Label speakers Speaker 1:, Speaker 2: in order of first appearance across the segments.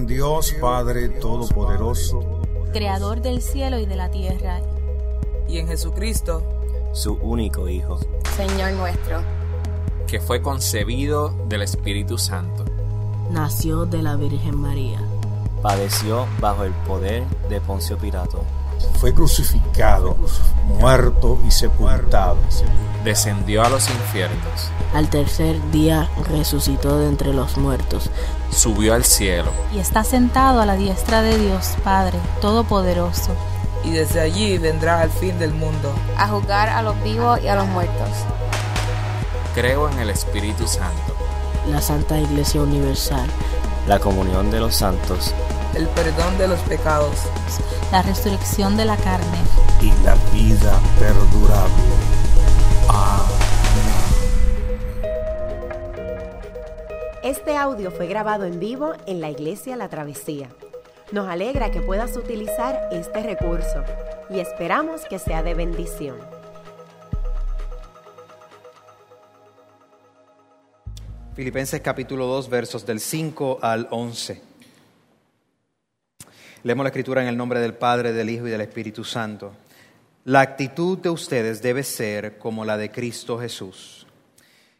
Speaker 1: en Dios Padre Todopoderoso,
Speaker 2: creador del cielo y de la tierra,
Speaker 3: y en Jesucristo,
Speaker 4: su único Hijo,
Speaker 5: Señor nuestro,
Speaker 6: que fue concebido del Espíritu Santo.
Speaker 7: Nació de la Virgen María.
Speaker 4: Padeció bajo el poder de Poncio Pilato.
Speaker 1: Fue crucificado, muerto y sepultado.
Speaker 6: Descendió a los infiernos.
Speaker 7: Al tercer día resucitó de entre los muertos.
Speaker 6: Subió al cielo.
Speaker 2: Y está sentado a la diestra de Dios Padre Todopoderoso.
Speaker 3: Y desde allí vendrá al fin del mundo.
Speaker 5: A juzgar a los vivos y a los muertos.
Speaker 6: Creo en el Espíritu Santo.
Speaker 7: La Santa Iglesia Universal.
Speaker 4: La comunión de los santos.
Speaker 3: El perdón de los pecados.
Speaker 2: La resurrección de la carne.
Speaker 1: Y la vida perdurable.
Speaker 8: Este audio fue grabado en vivo en la iglesia La Travesía. Nos alegra que puedas utilizar este recurso y esperamos que sea de bendición.
Speaker 9: Filipenses capítulo 2 versos del 5 al 11. Leemos la escritura en el nombre del Padre, del Hijo y del Espíritu Santo. La actitud de ustedes debe ser como la de Cristo Jesús,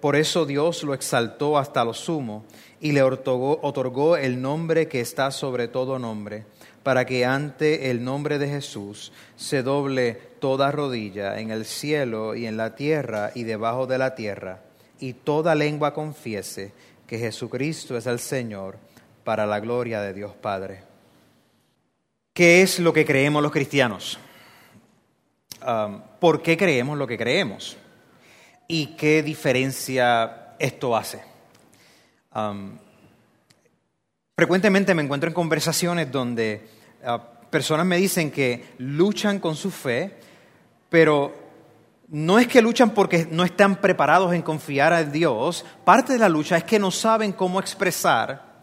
Speaker 9: por eso Dios lo exaltó hasta lo sumo y le otorgó, el nombre que está sobre todo nombre, para que ante el nombre de Jesús se doble toda rodilla en el cielo y en la tierra y debajo de la tierra, y toda lengua confiese que Jesucristo es el Señor, para la gloria de Dios Padre. ¿Qué es lo que creemos los cristianos? Um, ¿Por qué creemos lo que creemos? ¿Y qué diferencia esto hace? Um, frecuentemente me encuentro en conversaciones donde uh, personas me dicen que luchan con su fe, pero no es que luchan porque no están preparados en confiar a Dios, parte de la lucha es que no saben cómo expresar,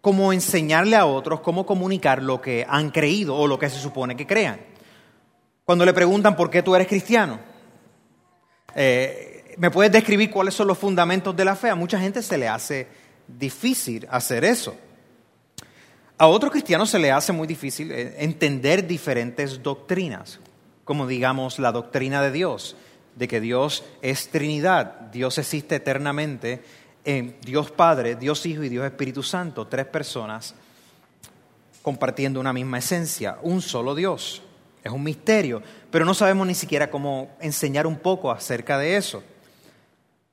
Speaker 9: cómo enseñarle a otros, cómo comunicar lo que han creído o lo que se supone que crean. Cuando le preguntan por qué tú eres cristiano, eh, ¿me puedes describir cuáles son los fundamentos de la fe? A mucha gente se le hace difícil hacer eso. A otros cristianos se le hace muy difícil eh, entender diferentes doctrinas, como digamos la doctrina de Dios, de que Dios es Trinidad, Dios existe eternamente en Dios Padre, Dios Hijo y Dios Espíritu Santo, tres personas compartiendo una misma esencia, un solo Dios. Es un misterio, pero no sabemos ni siquiera cómo enseñar un poco acerca de eso.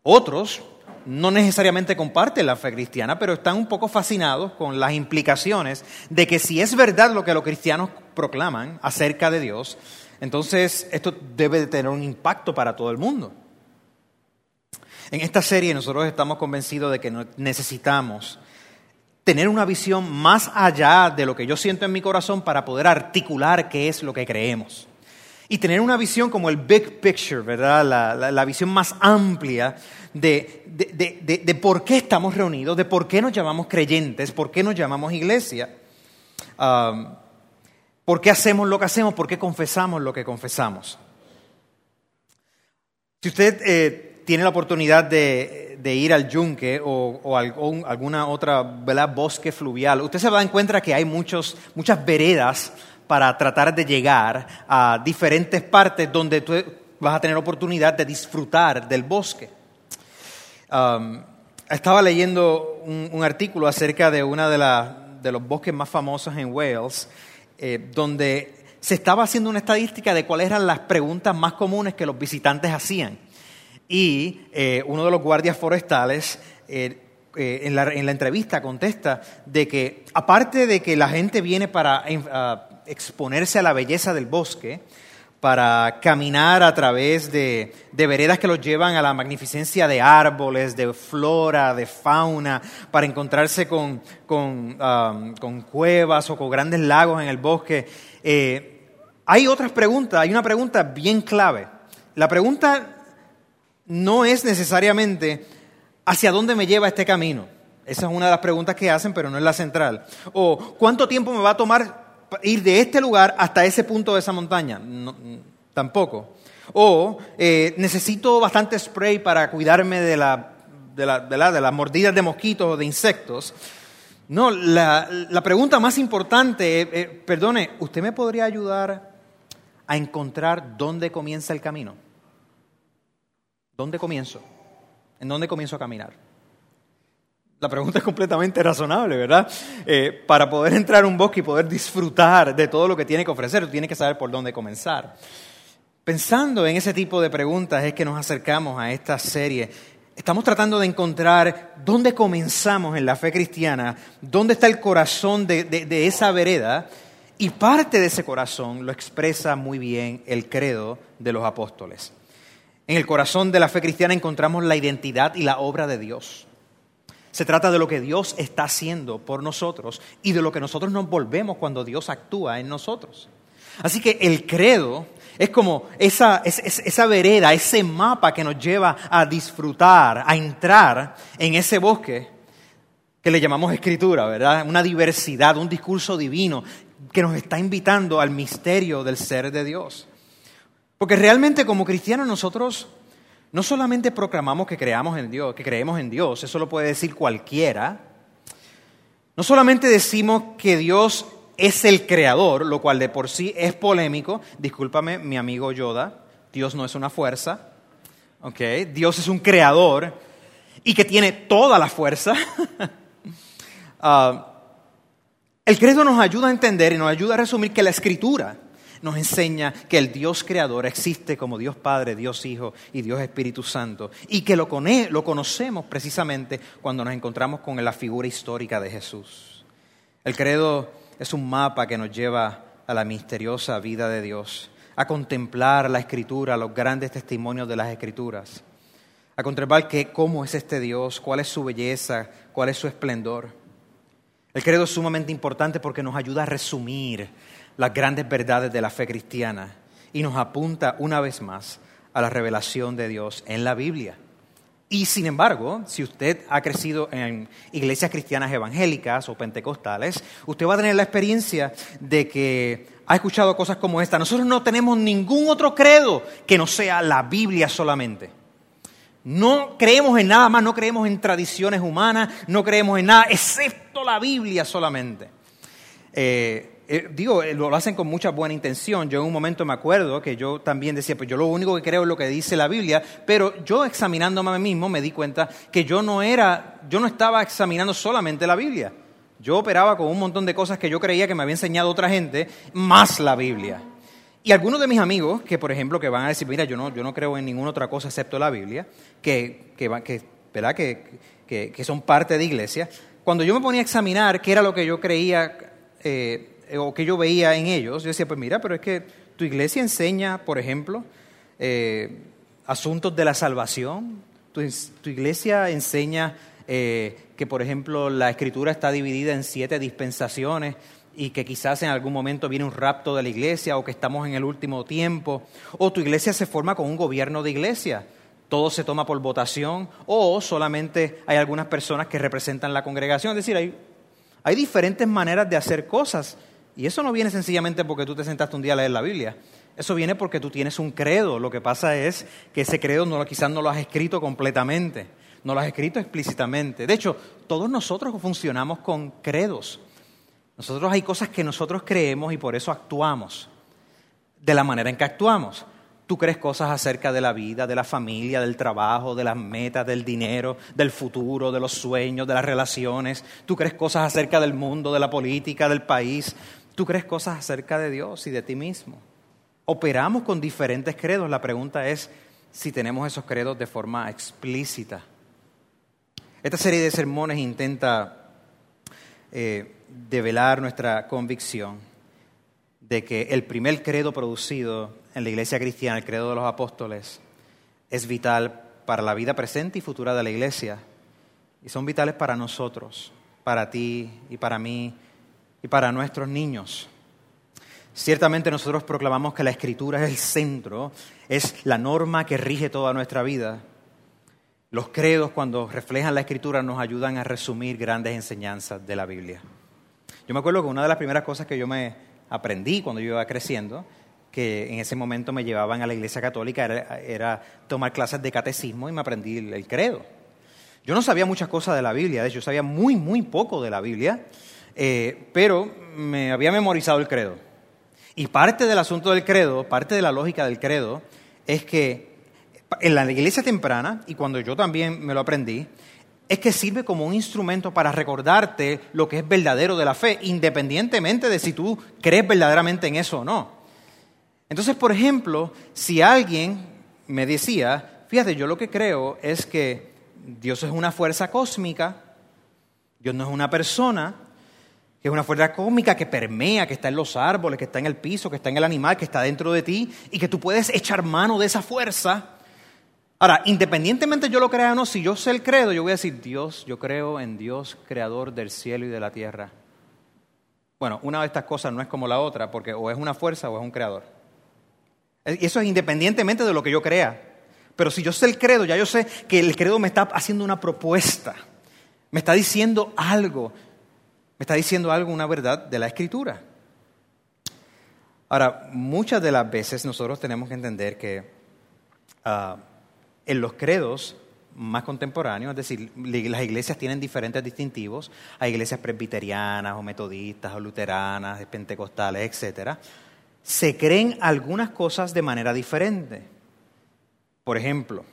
Speaker 9: Otros no necesariamente comparten la fe cristiana, pero están un poco fascinados con las implicaciones de que si es verdad lo que los cristianos proclaman acerca de Dios, entonces esto debe de tener un impacto para todo el mundo. En esta serie nosotros estamos convencidos de que necesitamos tener una visión más allá de lo que yo siento en mi corazón para poder articular qué es lo que creemos. Y tener una visión como el big picture, ¿verdad? La, visión más amplia de, de, de, por qué estamos reunidos, de por qué nos llamamos creyentes, por qué nos llamamos iglesia, um, por qué hacemos lo que hacemos, por qué confesamos lo que confesamos. Si usted eh, tiene la oportunidad de, ir al yunque o, o alguna otra ¿verdad? bosque fluvial, usted se va a cuenta que hay muchos, muchas veredas para tratar de llegar a diferentes partes donde tú vas a tener oportunidad de disfrutar del bosque. Um, estaba leyendo un, artículo acerca de uno de, los bosques más famosos en Wales, eh, donde se estaba haciendo una estadística de cuáles eran las preguntas más comunes que los visitantes hacían. Y eh, uno de los guardias forestales eh, en, la, en, la, entrevista contesta de que aparte de que la gente viene para exponerse a la belleza del bosque, para caminar a través de, de, veredas que los llevan a la magnificencia de árboles, de flora, de fauna, para encontrarse con, con, um, con cuevas o con grandes lagos en el bosque. Eh, hay otras preguntas, hay una pregunta bien clave. La pregunta no es necesariamente hacia dónde me lleva este camino. Esa es una de las preguntas que hacen, pero no es la central. O cuánto tiempo me va a tomar ir de este lugar hasta ese punto de esa montaña. tampoco. O eh, necesito bastante spray para cuidarme de, la, de, la, de, la, de las mordidas de mosquitos o de insectos. No, la, la pregunta más importante, eh, eh, perdone, ¿usted me podría ayudar a encontrar dónde comienza el camino? ¿Dónde comienzo? ¿En dónde comienzo a caminar? La pregunta es completamente razonable, ¿verdad? Eh, para poder entrar a un bosque y poder disfrutar de todo lo que tiene que ofrecer, tiene que saber por dónde comenzar. Pensando en ese tipo de preguntas es que nos acercamos a esta serie. Estamos tratando de encontrar dónde comenzamos en la fe cristiana, dónde está el corazón de, de esa vereda, y parte de ese corazón lo expresa muy bien el credo de los apóstoles. En el corazón de la fe cristiana encontramos la identidad y la obra de Dios. Se trata de lo que Dios está haciendo por nosotros y de lo que nosotros nos volvemos cuando Dios actúa en nosotros. Así que el credo es como esa, esa, vereda, ese mapa que nos lleva a disfrutar, a entrar en ese bosque que le llamamos escritura, ¿verdad? Una diversidad, un discurso divino que nos está invitando al misterio del ser de Dios. Porque realmente como cristianos nosotros no solamente proclamamos que creamos en Dios, que creemos en Dios, eso lo puede decir cualquiera. No solamente decimos que Dios es el creador, lo cual de por sí es polémico. Discúlpame, mi amigo Yoda, Dios no es una fuerza. Okay. Dios es un creador y que tiene toda la fuerza. uh, el credo nos ayuda a entender y nos ayuda a resumir que la escritura nos enseña que el Dios creador existe como Dios Padre, Dios Hijo y Dios Espíritu Santo, y que lo, lo conocemos precisamente cuando nos encontramos con la figura histórica de Jesús. El credo es un mapa que nos lleva a la misteriosa vida de Dios, a contemplar la escritura, los grandes testimonios de las escrituras, a contemplar que, cómo es este Dios, cuál es su belleza, cuál es su esplendor. El credo es sumamente importante porque nos ayuda a resumir las grandes verdades de la fe cristiana y nos apunta una vez más a la revelación de Dios en la Biblia. Y sin embargo, si usted ha crecido en iglesias cristianas evangélicas o pentecostales, usted va a tener la experiencia de que ha escuchado cosas como esta. Nosotros no tenemos ningún otro credo que no sea la Biblia solamente. No creemos en nada más, no creemos en tradiciones humanas, no creemos en nada excepto la Biblia solamente. Eh, eh, digo, eh, lo hacen con mucha buena intención. Yo en un momento me acuerdo que yo también decía, pues yo lo único que creo es lo que dice la Biblia, pero yo examinándome a mí mismo me di cuenta que yo no era, yo no estaba examinando solamente la Biblia. Yo operaba con un montón de cosas que yo creía que me había enseñado otra gente, más la Biblia. Y algunos de mis amigos, que por ejemplo, que van a decir, mira, yo no, yo no creo en ninguna otra cosa excepto la Biblia, que, que, que, ¿verdad? que, que, que son parte de iglesia, cuando yo me ponía a examinar qué era lo que yo creía eh, o que yo veía en ellos, yo decía, pues mira, pero es que tu iglesia enseña, por ejemplo, eh, asuntos de la salvación, tu, iglesia enseña eh, que, por ejemplo, la escritura está dividida en siete dispensaciones y que quizás en algún momento viene un rapto de la iglesia o que estamos en el último tiempo, o tu iglesia se forma con un gobierno de iglesia, todo se toma por votación, o solamente hay algunas personas que representan la congregación, es decir, hay, hay diferentes maneras de hacer cosas y eso no viene sencillamente porque tú te sentaste un día a leer la Biblia. Eso viene porque tú tienes un credo. Lo que pasa es que ese credo quizás no lo has escrito completamente, no lo has escrito explícitamente. De hecho, todos nosotros funcionamos con credos. Nosotros hay cosas que nosotros creemos y por eso actuamos de la manera en que actuamos. Tú crees cosas acerca de la vida, de la familia, del trabajo, de las metas, del dinero, del futuro, de los sueños, de las relaciones. Tú crees cosas acerca del mundo, de la política, del país. Tú crees cosas acerca de Dios y de ti mismo. Operamos con diferentes credos. La pregunta es si tenemos esos credos de forma explícita. Esta serie de sermones intenta eh, develar nuestra convicción de que el primer credo producido en la iglesia cristiana, el credo de los apóstoles, es vital para la vida presente y futura de la iglesia. Y son vitales para nosotros, para ti y para mí y para nuestros niños. Ciertamente nosotros proclamamos que la escritura es el centro, es la norma que rige toda nuestra vida. Los credos cuando reflejan la escritura nos ayudan a resumir grandes enseñanzas de la Biblia. Yo me acuerdo que una de las primeras cosas que yo me aprendí cuando yo iba creciendo, que en ese momento me llevaban a la iglesia católica, era, tomar clases de catecismo y me aprendí el, credo. Yo no sabía muchas cosas de la Biblia, de hecho sabía muy, muy poco de la Biblia, eh, pero me había memorizado el credo. Y parte del asunto del credo, parte de la lógica del credo, es que en la iglesia temprana, y cuando yo también me lo aprendí, es que sirve como un instrumento para recordarte lo que es verdadero de la fe, independientemente de si tú crees verdaderamente en eso o no. Entonces, por ejemplo, si alguien me decía, fíjate, yo lo que creo es que Dios es una fuerza cósmica, Dios no es una persona, que es una fuerza cósmica que permea, que está en los árboles, que está en el piso, que está en el animal, que está dentro de ti, y que tú puedes echar mano de esa fuerza, Ahora, independientemente yo lo crea o no, si yo sé el credo, yo voy a decir, Dios, yo creo en Dios, creador del cielo y de la tierra. Bueno, una de estas cosas no es como la otra, porque o es una fuerza o es un creador. Y eso es independientemente de lo que yo crea. Pero si yo sé el credo, ya yo sé que el credo me está haciendo una propuesta, me está diciendo algo, me está diciendo algo, una verdad de la escritura. Ahora, muchas de las veces nosotros tenemos que entender que ah, en los credos más contemporáneos, es decir, las iglesias tienen diferentes distintivos, hay iglesias presbiterianas o metodistas o luteranas, pentecostales, etc. Se creen algunas cosas de manera diferente. Por ejemplo,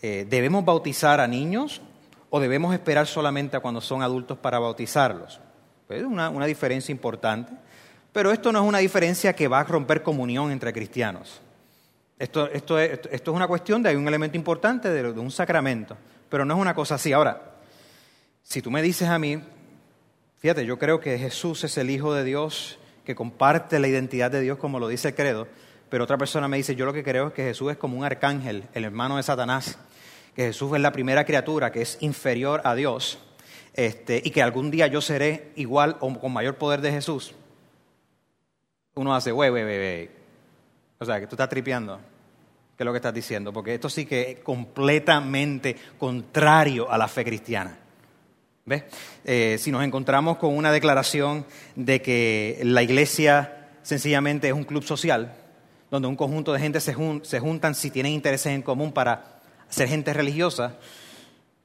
Speaker 9: eh, ¿debemos bautizar a niños o debemos esperar solamente a cuando son adultos para bautizarlos? Es una, una diferencia importante, pero esto no es una diferencia que va a romper comunión entre cristianos. Esto, esto, es, esto, es, una cuestión de hay un elemento importante de, de, un sacramento, pero no es una cosa así. Ahora, si tú me dices a mí, fíjate, yo creo que Jesús es el Hijo de Dios que comparte la identidad de Dios como lo dice el credo, pero otra persona me dice, yo lo que creo es que Jesús es como un arcángel, el hermano de Satanás, que Jesús es la primera criatura que es inferior a Dios este, y que algún día yo seré igual o con mayor poder de Jesús. Uno hace, wey, wey, wey, wey. O sea, que tú estás tripeando que es lo que estás diciendo, porque esto sí que es completamente contrario a la fe cristiana. ¿Ves? Eh, si nos encontramos con una declaración de que la iglesia sencillamente es un club social, donde un conjunto de gente se, se juntan si tienen intereses en común para ser gente religiosa,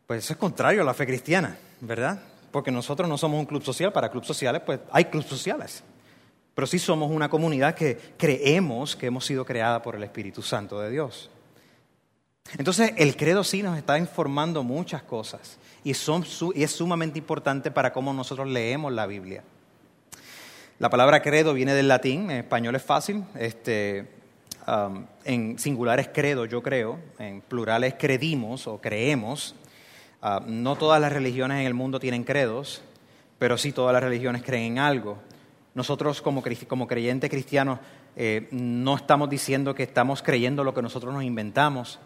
Speaker 9: pues eso es contrario a la fe cristiana, ¿verdad? Porque nosotros no somos un club social, para clubes sociales, pues hay clubes sociales pero sí somos una comunidad que creemos que hemos sido creada por el Espíritu Santo de Dios. Entonces, el credo sí nos está informando muchas cosas y, es sumamente importante para cómo nosotros leemos la Biblia. La palabra credo viene del latín, en español es fácil, este, um, en singular es credo, yo creo, en plural es credimos o creemos. Uh, no todas las religiones en el mundo tienen credos, pero sí todas las religiones creen en algo. Nosotros como, como creyentes cristianos eh, no estamos diciendo que estamos creyendo lo que nosotros nos inventamos,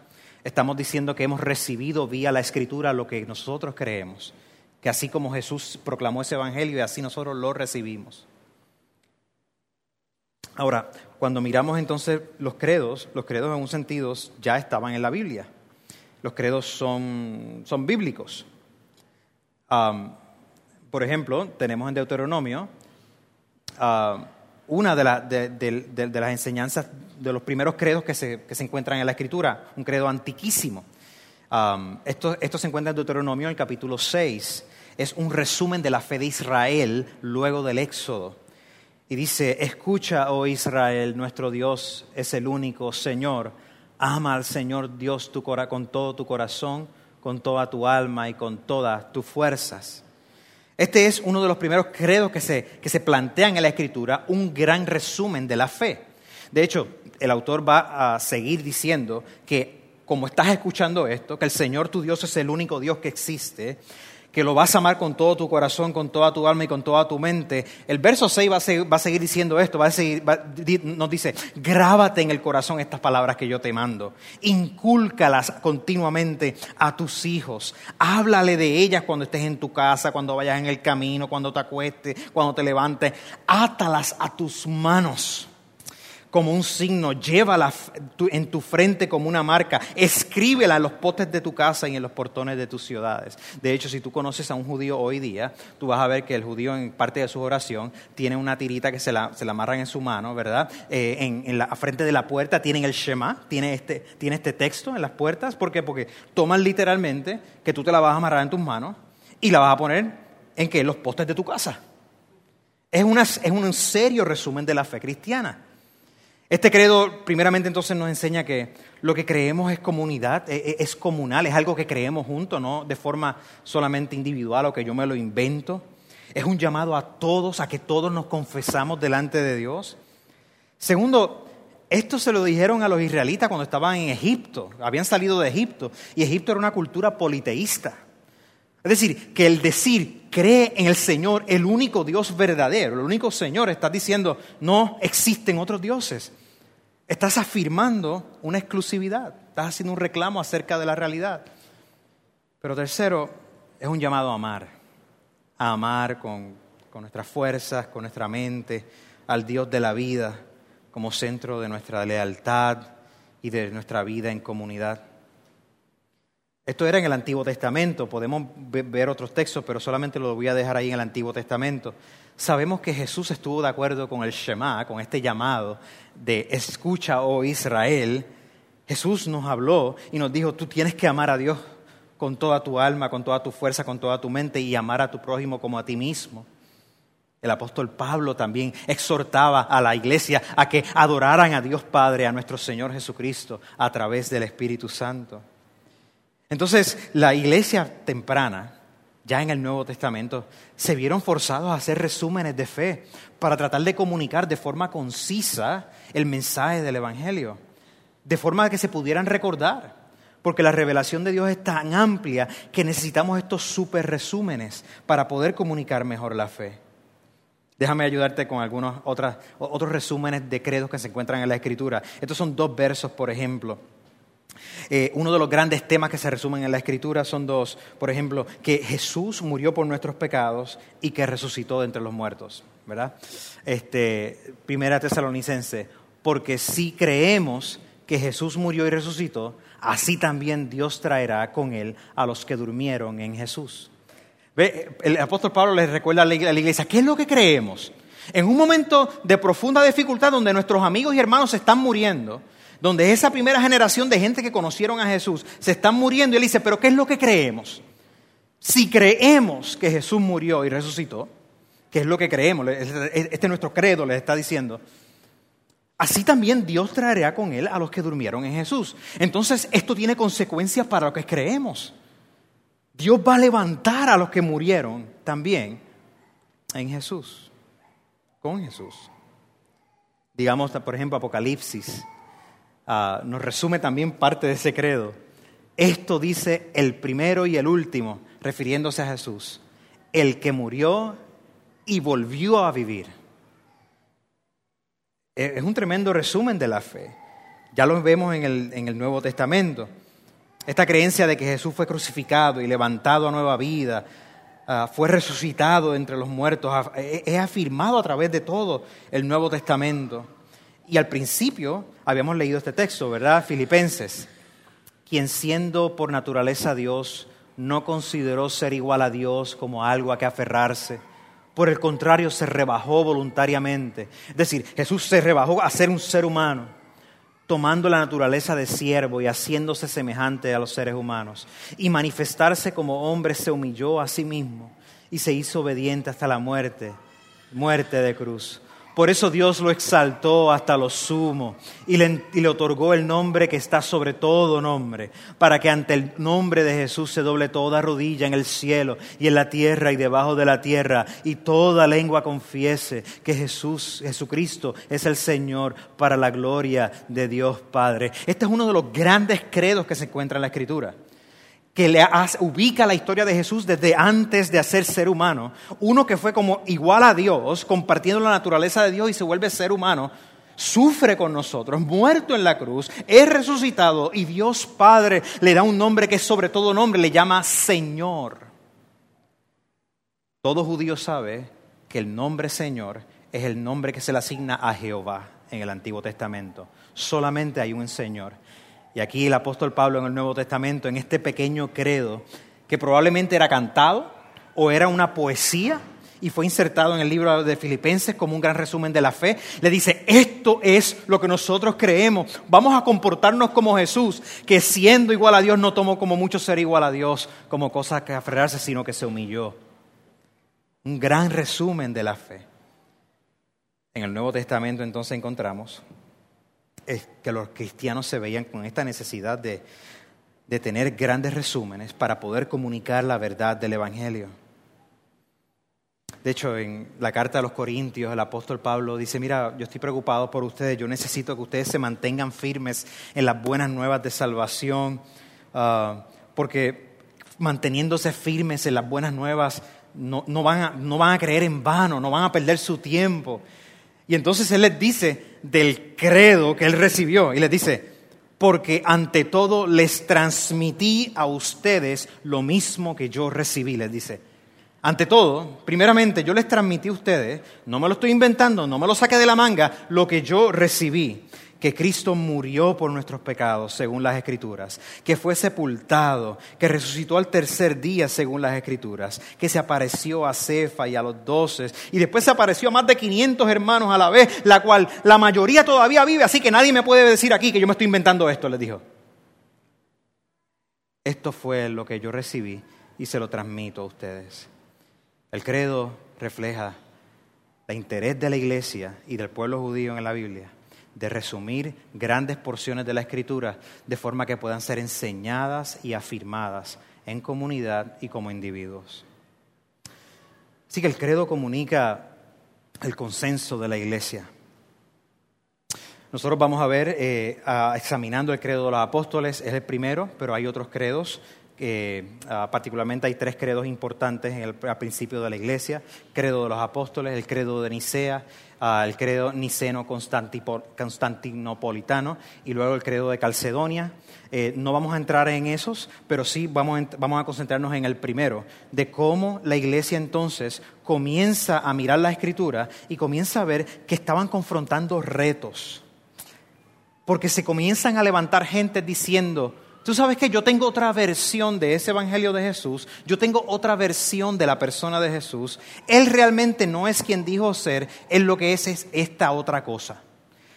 Speaker 9: estamos diciendo que hemos recibido vía la escritura lo que nosotros creemos, que así como Jesús proclamó ese evangelio y así nosotros lo recibimos. Ahora, cuando miramos entonces los credos, los credos en un sentido ya estaban en la Biblia. Los credos son, son bíblicos. por ejemplo, tenemos en Deuteronomio una de, las enseñanzas de los primeros credos que se, encuentran en la Escritura, un credo antiquísimo. Esto, esto se encuentra en Deuteronomio, en el capítulo 6. Es un resumen de la fe de Israel luego del Éxodo. Y dice, escucha, oh Israel, nuestro Dios es el único Señor. Ama al Señor Dios tu, con todo tu corazón, con toda tu alma y con todas tus fuerzas. Este es uno de los primeros credos que se, que se plantean en la Escritura, un gran resumen de la fe. De hecho, el autor va a seguir diciendo que como estás escuchando esto, que el Señor tu Dios es el único Dios que existe, que lo vas a amar con todo tu corazón, con toda tu alma y con toda tu mente, el verso 6 va a seguir, diciendo esto, nos dice, grábate en el corazón estas palabras que yo te mando, incúlcalas continuamente a tus hijos, háblale de ellas cuando estés en tu casa, cuando vayas en el camino, cuando te acuestes, cuando te levantes, átalas a tus manos como un signo, llévala en tu frente como una marca, escríbela en los postes de tu casa y en los portones de tus ciudades. De hecho, si tú conoces a un judío hoy día, tú vas a ver que el judío en parte de su oración tiene una tirita que se la, se la amarran en su mano, ¿verdad? Eh, en, a frente de la puerta tienen el Shema, tiene este, tiene este texto en las puertas. ¿Por qué? Porque toman literalmente que tú te la vas a amarrar en tus manos y la vas a poner en que los postes de tu casa. Es, una- es un serio resumen de la fe cristiana. Este credo, primeramente, entonces nos enseña que lo que creemos es comunidad, e- e- es comunal, es algo que creemos juntos, no de forma solamente individual o que yo me lo invento. Es un llamado a todos, a que todos nos confesamos delante de Dios. Segundo, esto se lo dijeron a los israelitas cuando estaban en Egipto, habían salido de Egipto, y Egipto era una cultura politeísta. Es decir, que el decir cree en el Señor, el único Dios verdadero, el único Señor, estás diciendo no existen otros dioses. Estás afirmando una exclusividad, estás haciendo un reclamo acerca de la realidad. Pero tercero, es un llamado a amar, a amar con, con nuestras fuerzas, con nuestra mente, al Dios de la vida como centro de nuestra lealtad y de nuestra vida en comunidad. Esto era en el Antiguo Testamento, podemos ve- ver otros textos, pero solamente lo voy a dejar ahí en el Antiguo Testamento. Sabemos que Jesús estuvo de acuerdo con el Shema, con este llamado de escucha, oh Israel. Jesús nos habló y nos dijo, tú tienes que amar a Dios con toda tu alma, con toda tu fuerza, con toda tu mente y amar a tu prójimo como a ti mismo. El apóstol Pablo también exhortaba a la iglesia a que adoraran a Dios Padre, a nuestro Señor Jesucristo, a través del Espíritu Santo. Entonces, la iglesia temprana, ya en el Nuevo Testamento, se vieron forzados a hacer resúmenes de fe para tratar de comunicar de forma concisa el mensaje del Evangelio, de forma que se pudieran recordar, porque la revelación de Dios es tan amplia que necesitamos estos super resúmenes para poder comunicar mejor la fe. Déjame ayudarte con algunos otros resúmenes de credos que se encuentran en la Escritura. Estos son dos versos, por ejemplo. Eh, uno de los grandes temas que se resumen en la Escritura son dos. Por ejemplo, que Jesús murió por nuestros pecados y que resucitó de entre los muertos. ¿Verdad? Este, primera Tesalonicense. Porque si creemos que Jesús murió y resucitó, así también Dios traerá con él a los que durmieron en Jesús. Ve, El apóstol Pablo les recuerda a la iglesia, ¿qué es lo que creemos? En un momento de profunda dificultad donde nuestros amigos y hermanos se están muriendo, donde esa primera generación de gente que conocieron a Jesús se están muriendo, y él dice, pero ¿qué es lo que creemos? Si creemos que Jesús murió y resucitó, que es lo que creemos, este es nuestro credo, les está diciendo, así también Dios traerá con él a los que durmieron en Jesús. Entonces, esto tiene consecuencias para lo que creemos. Dios va a levantar a los que murieron también en Jesús, con Jesús. Digamos, por ejemplo, Apocalipsis uh, nos resume también parte de ese credo. Esto dice el primero y el último, refiriéndose a Jesús, el que murió y volvió a vivir. Es un tremendo resumen de la fe. Ya lo vemos en el, en el Nuevo Testamento. Esta creencia de que Jesús fue crucificado y levantado a nueva vida, uh, fue resucitado entre los muertos, es afirmado a través de todo el Nuevo Testamento. Y al principio habíamos leído este texto, ¿verdad? Filipenses, quien siendo por naturaleza Dios, no consideró ser igual a Dios como algo a que aferrarse. Por el contrario, se rebajó voluntariamente. Es decir, Jesús se rebajó a ser un ser humano tomando la naturaleza de siervo y haciéndose semejante a los seres humanos. Y manifestarse como hombre se humilló a sí mismo y se hizo obediente hasta la muerte, muerte de cruz. Por eso Dios lo exaltó hasta lo sumo y le, y le, otorgó el nombre que está sobre todo nombre, para que ante el nombre de Jesús se doble toda rodilla en el cielo y en la tierra y debajo de la tierra, y toda lengua confiese que Jesús, Jesucristo, es el Señor para la gloria de Dios Padre. Este es uno de los grandes credos que se encuentra en la Escritura. Que le ubica la historia de Jesús desde antes de hacer ser humano, uno que fue como igual a Dios, compartiendo la naturaleza de Dios y se vuelve ser humano, sufre con nosotros, muerto en la cruz, es resucitado y Dios Padre le da un nombre que es sobre todo nombre, le llama Señor. Todo judío sabe que el nombre Señor es el nombre que se le asigna a Jehová en el Antiguo Testamento. Solamente hay un Señor. Y aquí el apóstol Pablo en el Nuevo Testamento, en este pequeño credo, que probablemente era cantado o era una poesía y fue insertado en el libro de Filipenses como un gran resumen de la fe, le dice, esto es lo que nosotros creemos, vamos a comportarnos como Jesús, que siendo igual a Dios no tomó como mucho ser igual a Dios como cosa que aferrarse, sino que se humilló. Un gran resumen de la fe. En el Nuevo Testamento entonces encontramos es que los cristianos se veían con esta necesidad de, de tener grandes resúmenes para poder comunicar la verdad del Evangelio. De hecho, en la carta a los Corintios, el apóstol Pablo dice, mira, yo estoy preocupado por ustedes, yo necesito que ustedes se mantengan firmes en las buenas nuevas de salvación, ah, porque manteniéndose firmes en las buenas nuevas no, no van a, no van a creer en vano, no van a perder su tiempo. Y entonces Él les dice del credo que Él recibió, y les dice, porque ante todo les transmití a ustedes lo mismo que yo recibí, les dice. Ante todo, primeramente, yo les transmití a ustedes, no me lo estoy inventando, no me lo saqué de la manga, lo que yo recibí, que Cristo murió por nuestros pecados, según las Escrituras, que fue sepultado, que resucitó al tercer día, según las Escrituras, que se apareció a Cefa y a los doces, y después se apareció a más de 500 hermanos a la vez, la cual la mayoría todavía vive, así que nadie me puede decir aquí que yo me estoy inventando esto, les dijo. Esto fue lo que yo recibí y se lo transmito a ustedes. El credo refleja el interés de la iglesia y del pueblo judío en la Biblia de resumir grandes porciones de la escritura de forma que puedan ser enseñadas y afirmadas en comunidad y como individuos. Así que el credo comunica el consenso de la iglesia. Nosotros vamos a ver, eh, examinando el credo de los apóstoles, es el primero, pero hay otros credos. Uh, particularmente hay tres credos importantes al principio de la iglesia, credo de los apóstoles, el credo de Nicea, uh, el credo niceno constantinopolitano y luego el credo de Calcedonia. Eh, no vamos a entrar en esos, pero sí vamos a, vamos a concentrarnos en el primero, de cómo la iglesia entonces comienza a mirar la escritura y comienza a ver que estaban confrontando retos, porque se comienzan a levantar gente diciendo, Tú sabes que yo tengo otra versión de ese Evangelio de Jesús, yo tengo otra versión de la persona de Jesús. Él realmente no es quien dijo ser, él lo que es es esta otra cosa.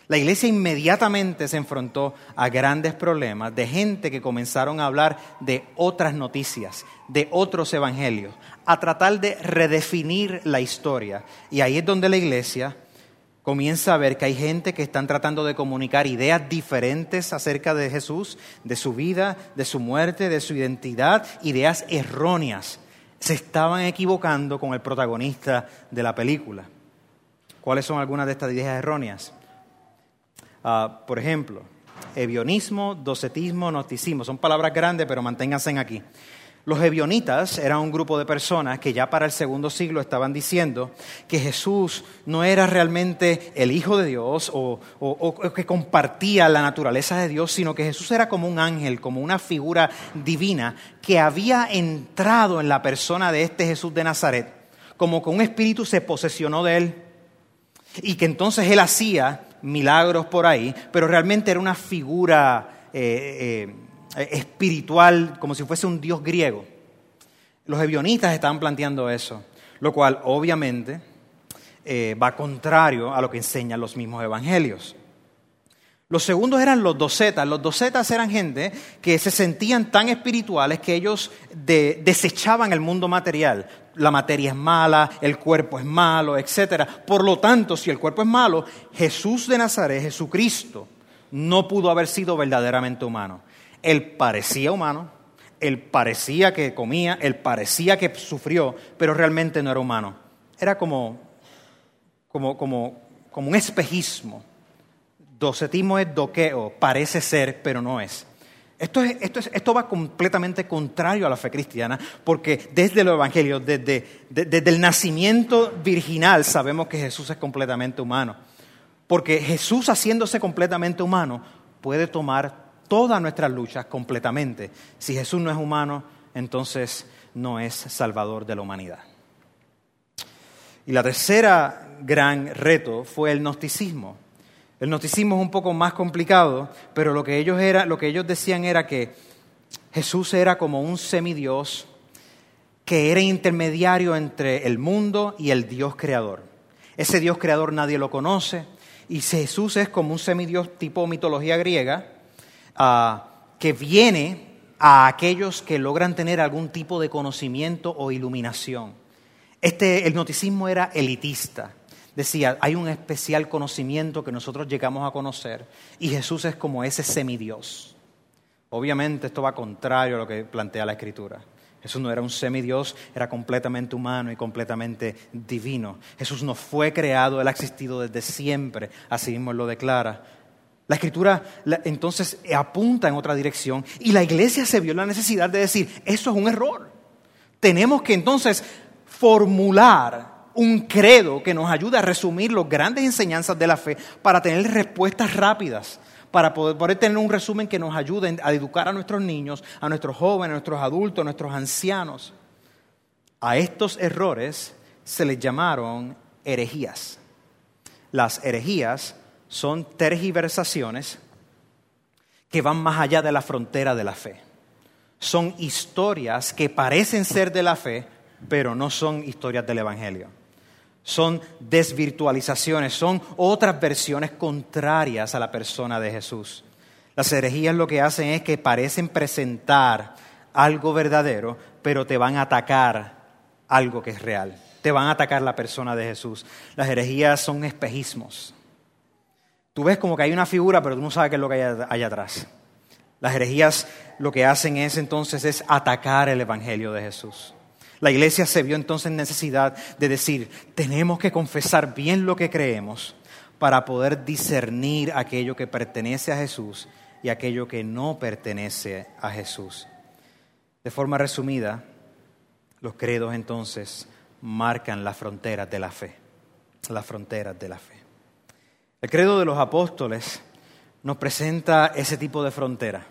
Speaker 9: La iglesia inmediatamente se enfrentó a grandes problemas de gente que comenzaron a hablar de otras noticias, de otros evangelios, a tratar de redefinir la historia. Y ahí es donde la iglesia comienza a ver que hay gente que están tratando de comunicar ideas diferentes acerca de Jesús, de su vida, de su muerte, de su identidad, ideas erróneas. Se estaban equivocando con el protagonista de la película. ¿Cuáles son algunas de estas ideas erróneas? Uh, por ejemplo, evionismo, docetismo, gnosticismo. Son palabras grandes, pero manténganse aquí. Los ebionitas eran un grupo de personas que ya para el segundo siglo estaban diciendo que Jesús no era realmente el Hijo de Dios o, o, que compartía la naturaleza de Dios, sino que Jesús era como un ángel, como una figura divina que había entrado en la persona de este Jesús de Nazaret, como que un espíritu se posesionó de él y que entonces él hacía milagros por ahí, pero realmente era una figura... Eh, eh, espiritual, como si fuese un dios griego. Los evionistas estaban planteando eso, lo cual obviamente eh, va contrario a lo que enseñan los mismos evangelios. Los segundos eran los docetas. Los docetas eran gente que se sentían tan espirituales que ellos de, desechaban el mundo material. La materia es mala, el cuerpo es malo, etc. Por lo tanto, si el cuerpo es malo, Jesús de Nazaret, Jesucristo, no pudo haber sido verdaderamente humano. Él parecía humano, él parecía que comía, él parecía que sufrió, pero realmente no era humano. Era como, como, como, como un espejismo. Docetismo es doqueo, parece ser, pero no es. Esto, es, esto, es, esto, va completamente contrario a la fe cristiana, porque desde el Evangelio, desde, desde, el nacimiento virginal, sabemos que Jesús es completamente humano. Porque Jesús, haciéndose completamente humano, puede tomar todas nuestras luchas completamente. Si Jesús no es humano, entonces no es salvador de la humanidad. Y la tercera gran reto fue el gnosticismo. El gnosticismo es un poco más complicado, pero lo que ellos, era, lo que ellos decían era que Jesús era como un semidios que era intermediario entre el mundo y el Dios creador. Ese Dios creador nadie lo conoce y Jesús es como un semidios tipo mitología griega uh, que viene a aquellos que logran tener algún tipo de conocimiento o iluminación. Este, el gnosticismo era elitista decía, hay un especial conocimiento que nosotros llegamos a conocer y Jesús es como ese semidios. Obviamente esto va contrario a lo que plantea la Escritura. Jesús no era un semidios, era completamente humano y completamente divino. Jesús no fue creado, Él ha existido desde siempre, así mismo lo declara. La escritura entonces apunta en otra dirección y la iglesia se vio la necesidad de decir, eso es un error. Tenemos que entonces formular un credo que nos ayude a resumir las grandes enseñanzas de la fe para tener respuestas rápidas, para poder, tener un resumen que nos ayude a educar a nuestros niños, a nuestros jóvenes, a nuestros adultos, a nuestros ancianos. A estos errores se les llamaron herejías. Las herejías son tergiversaciones que van más allá de la frontera de la fe. Son historias que parecen ser de la fe, pero no son historias del Evangelio son desvirtualizaciones, son otras versiones contrarias a la persona de Jesús. Las herejías lo que hacen es que parecen presentar algo verdadero, pero te van a atacar algo que es real. Te van a atacar la persona de Jesús. Las herejías son espejismos. Tú ves como que hay una figura, pero tú no sabes qué es lo que hay allá atrás. Las herejías lo que hacen es entonces es atacar el Evangelio de Jesús. La iglesia se vio entonces en necesidad de decir, tenemos que confesar bien lo que creemos para poder discernir aquello que pertenece a Jesús y aquello que no pertenece a Jesús. De forma resumida, los credos entonces marcan las fronteras de la fe, las fronteras de la fe. El credo de los apóstoles nos presenta ese tipo de frontera.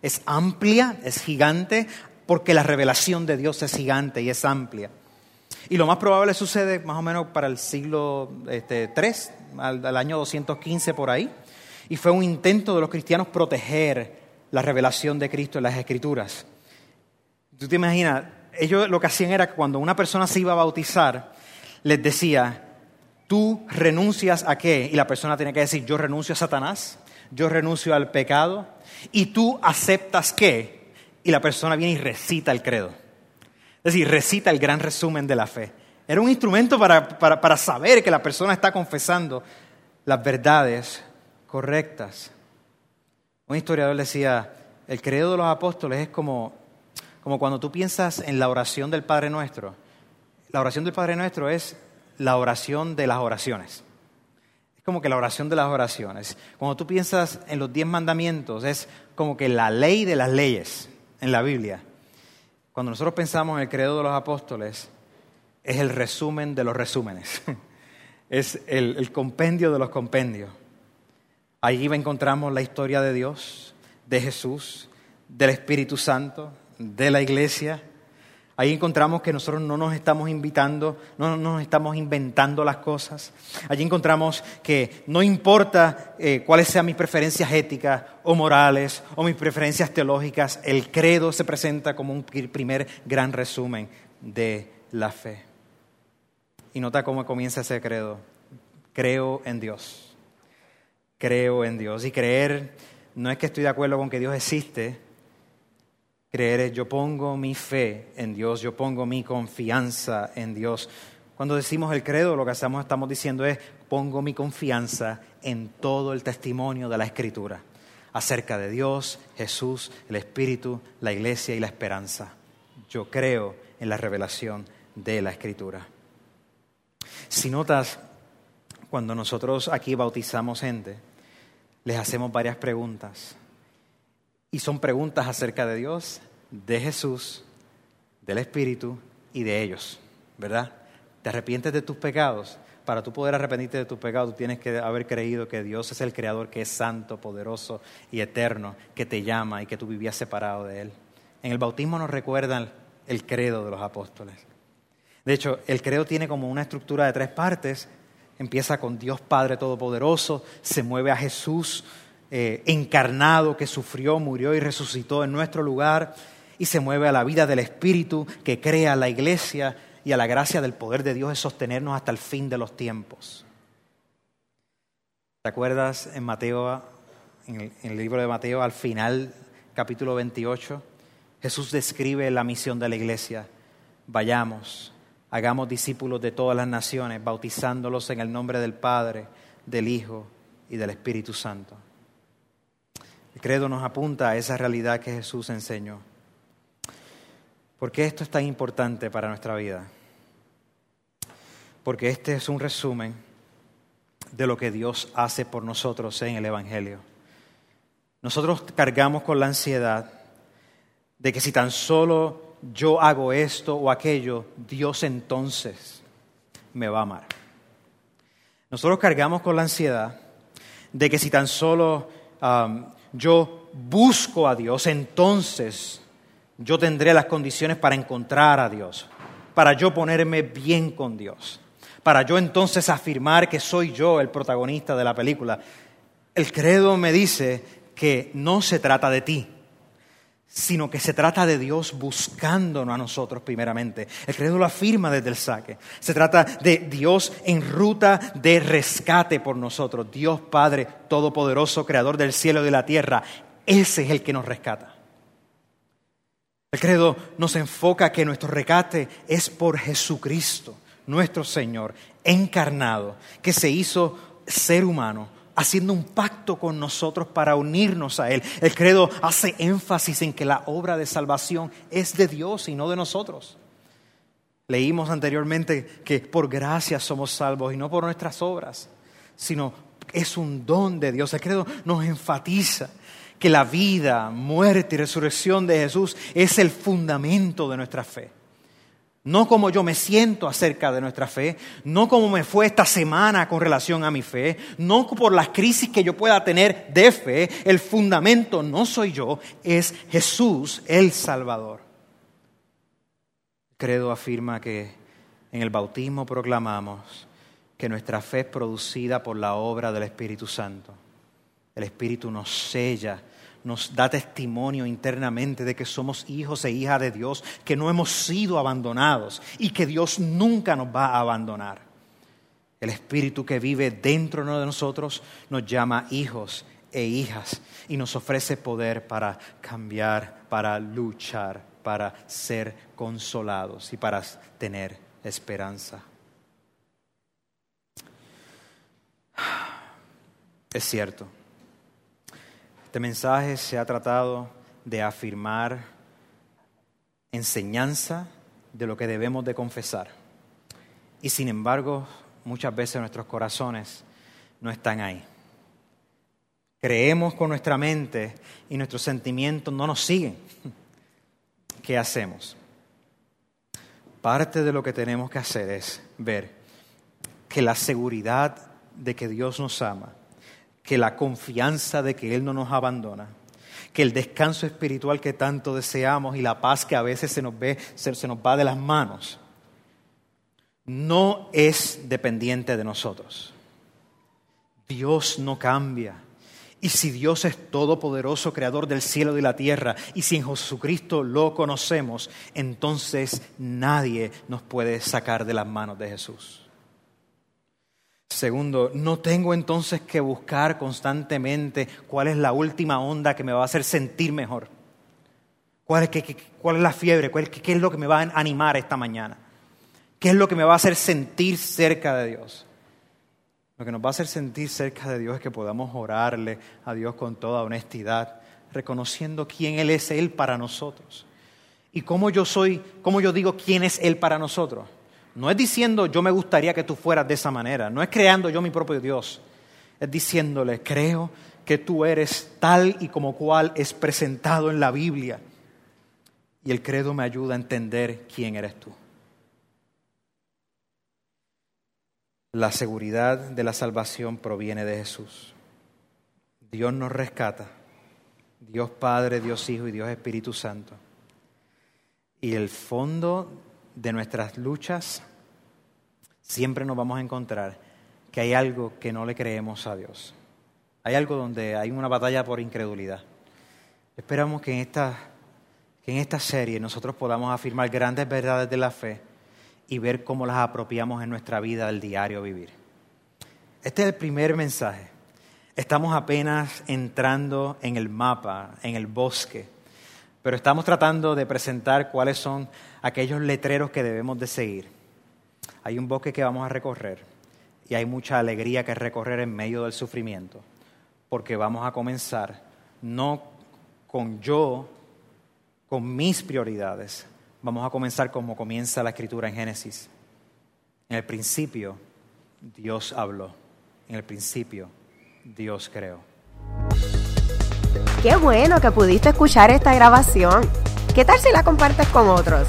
Speaker 9: Es amplia, es gigante, porque la revelación de Dios es gigante y es amplia. Y lo más probable sucede más o menos para el siglo este, III, al, año 215 por ahí. Y fue un intento de los cristianos proteger la revelación de Cristo en las Escrituras. Tú te imaginas, ellos lo que hacían era que cuando una persona se iba a bautizar, les decía, tú renuncias a qué? Y la persona tenía que decir, yo renuncio a Satanás, yo renuncio al pecado, y tú aceptas qué? y la persona viene y recita el credo. Es decir, recita el gran resumen de la fe. Era un instrumento para, saber que la persona está confesando las verdades correctas. Un historiador decía, el credo de los apóstoles es como, como cuando tú piensas en la oración del Padre Nuestro. La oración del Padre Nuestro es la oración de las oraciones. Es como que la oración de las oraciones. Cuando tú piensas en los diez mandamientos, es como que la ley de las leyes en la Biblia. Cuando nosotros pensamos en el credo de los apóstoles, es el resumen de los resúmenes, es el, compendio de los compendios. Allí encontramos la historia de Dios, de Jesús, del Espíritu Santo, de la iglesia, Ahí encontramos que nosotros no nos estamos invitando, no nos estamos inventando las cosas. Allí encontramos que no importa eh, cuáles sean mis preferencias éticas o morales o mis preferencias teológicas, el credo se presenta como un primer gran resumen de la fe. Y nota cómo comienza ese credo. Creo en Dios. Creo en Dios. Y creer no es que estoy de acuerdo con que Dios existe, Creer es yo pongo mi fe en Dios, yo pongo mi confianza en Dios. Cuando decimos el credo, lo que estamos, estamos diciendo es pongo mi confianza en todo el testimonio de la Escritura acerca de Dios, Jesús, el Espíritu, la Iglesia y la esperanza. Yo creo en la revelación de la Escritura. Si notas, cuando nosotros aquí bautizamos gente, les hacemos varias preguntas. Y son preguntas acerca de Dios, de Jesús, del Espíritu y de ellos, ¿verdad? Te arrepientes de tus pecados. Para tú poder arrepentirte de tus pecados, tienes que haber creído que Dios es el Creador, que es santo, poderoso y eterno, que te llama y que tú vivías separado de Él. En el bautismo nos recuerdan el credo de los apóstoles. De hecho, el credo tiene como una estructura de tres partes. Empieza con Dios Padre Todopoderoso, se mueve a Jesús eh, encarnado que sufrió, murió y resucitó en nuestro lugar, y se mueve a la vida del Espíritu que crea la iglesia y a la gracia del poder de Dios es sostenernos hasta el fin de los tiempos. ¿Te acuerdas en Mateo, en el, en el libro de Mateo, al final, capítulo 28? Jesús describe la misión de la iglesia. Vayamos, hagamos discípulos de todas las naciones, bautizándolos en el nombre del Padre, del Hijo y del Espíritu Santo. El credo nos apunta a esa realidad que Jesús enseñó. ¿Por qué esto es tan importante para nuestra vida? Porque este es un resumen de lo que Dios hace por nosotros en el Evangelio. Nosotros cargamos con la ansiedad de que si tan solo yo hago esto o aquello, Dios entonces me va a amar. Nosotros cargamos con la ansiedad de que si tan solo um, yo busco a Dios, entonces yo tendré las condiciones para encontrar a Dios, para yo ponerme bien con Dios, para yo entonces afirmar que soy yo el protagonista de la película. El credo me dice que no se trata de ti, sino que se trata de Dios buscándonos a nosotros primeramente. El credo lo afirma desde el saque. Se trata de Dios en ruta de rescate por nosotros. Dios Padre Todopoderoso, Creador del cielo y de la tierra. Ese es el que nos rescata. El credo nos enfoca que nuestro rescate es por Jesucristo, nuestro Señor, encarnado, que se hizo ser humano haciendo un pacto con nosotros para unirnos a Él. El credo hace énfasis en que la obra de salvación es de Dios y no de nosotros. Leímos anteriormente que por gracia somos salvos y no por nuestras obras, sino es un don de Dios. El credo nos enfatiza que la vida, muerte y resurrección de Jesús es el fundamento de nuestra fe. No como yo me siento acerca de nuestra fe, no como me fue esta semana con relación a mi fe, no por las crisis que yo pueda tener de fe, el fundamento no soy yo, es Jesús el Salvador. Credo afirma que en el bautismo proclamamos que nuestra fe es producida por la obra del Espíritu Santo. El Espíritu nos sella nos da testimonio internamente de que somos hijos e hijas de Dios, que no hemos sido abandonados y que Dios nunca nos va a abandonar. El Espíritu que vive dentro de nosotros nos llama hijos e hijas y nos ofrece poder para cambiar, para luchar, para ser consolados y para tener esperanza. Es cierto este mensaje se ha tratado de afirmar enseñanza de lo que debemos de confesar. Y sin embargo, muchas veces nuestros corazones no están ahí. Creemos con nuestra mente y nuestros sentimientos no nos siguen. ¿Qué hacemos? Parte de lo que tenemos que hacer es ver que la seguridad de que Dios nos ama que la confianza de que Él no nos abandona, que el descanso espiritual que tanto deseamos y la paz que a veces se nos, ve, se, nos va de las manos, no es dependiente de nosotros. Dios no cambia. Y si Dios es todopoderoso, creador del cielo y de la tierra, y si en Jesucristo lo conocemos, entonces nadie nos puede sacar de las manos de Jesús. Segundo, no tengo entonces que buscar constantemente cuál es la última onda que me va a hacer sentir mejor. ¿Cuál es, cuál la fiebre? ¿Qué es lo que me va a animar esta mañana? ¿Qué es lo que me va a hacer sentir cerca de Dios? Lo que nos va a hacer sentir cerca de Dios es que podamos orarle a Dios con toda honestidad, reconociendo quién Él es Él para nosotros. Y cómo yo soy, cómo yo digo quién es Él para nosotros. No es diciendo yo me gustaría que tú fueras de esa manera, no es creando yo mi propio Dios, es diciéndole, creo que tú eres tal y como cual es presentado en la Biblia. Y el credo me ayuda a entender quién eres tú. La seguridad de la salvación proviene de Jesús. Dios nos rescata. Dios Padre, Dios Hijo y Dios Espíritu Santo. Y el fondo de nuestras luchas siempre nos vamos a encontrar que hay algo que no le creemos a Dios. Hay algo donde hay una batalla por incredulidad. Esperamos que en esta, que en esta serie nosotros podamos afirmar grandes verdades de la fe y ver cómo las apropiamos en nuestra vida del diario vivir. Este es el primer mensaje. Estamos apenas entrando en el mapa, en el bosque, pero estamos tratando de presentar cuáles son aquellos letreros que debemos de seguir. Hay un bosque que vamos a recorrer y hay mucha alegría que recorrer en medio del sufrimiento, porque vamos a comenzar no con yo, con mis prioridades, vamos a comenzar como comienza la escritura en Génesis. En el principio Dios habló, en el principio Dios creó.
Speaker 8: Qué bueno que pudiste escuchar esta grabación. ¿Qué tal si la compartes con otros?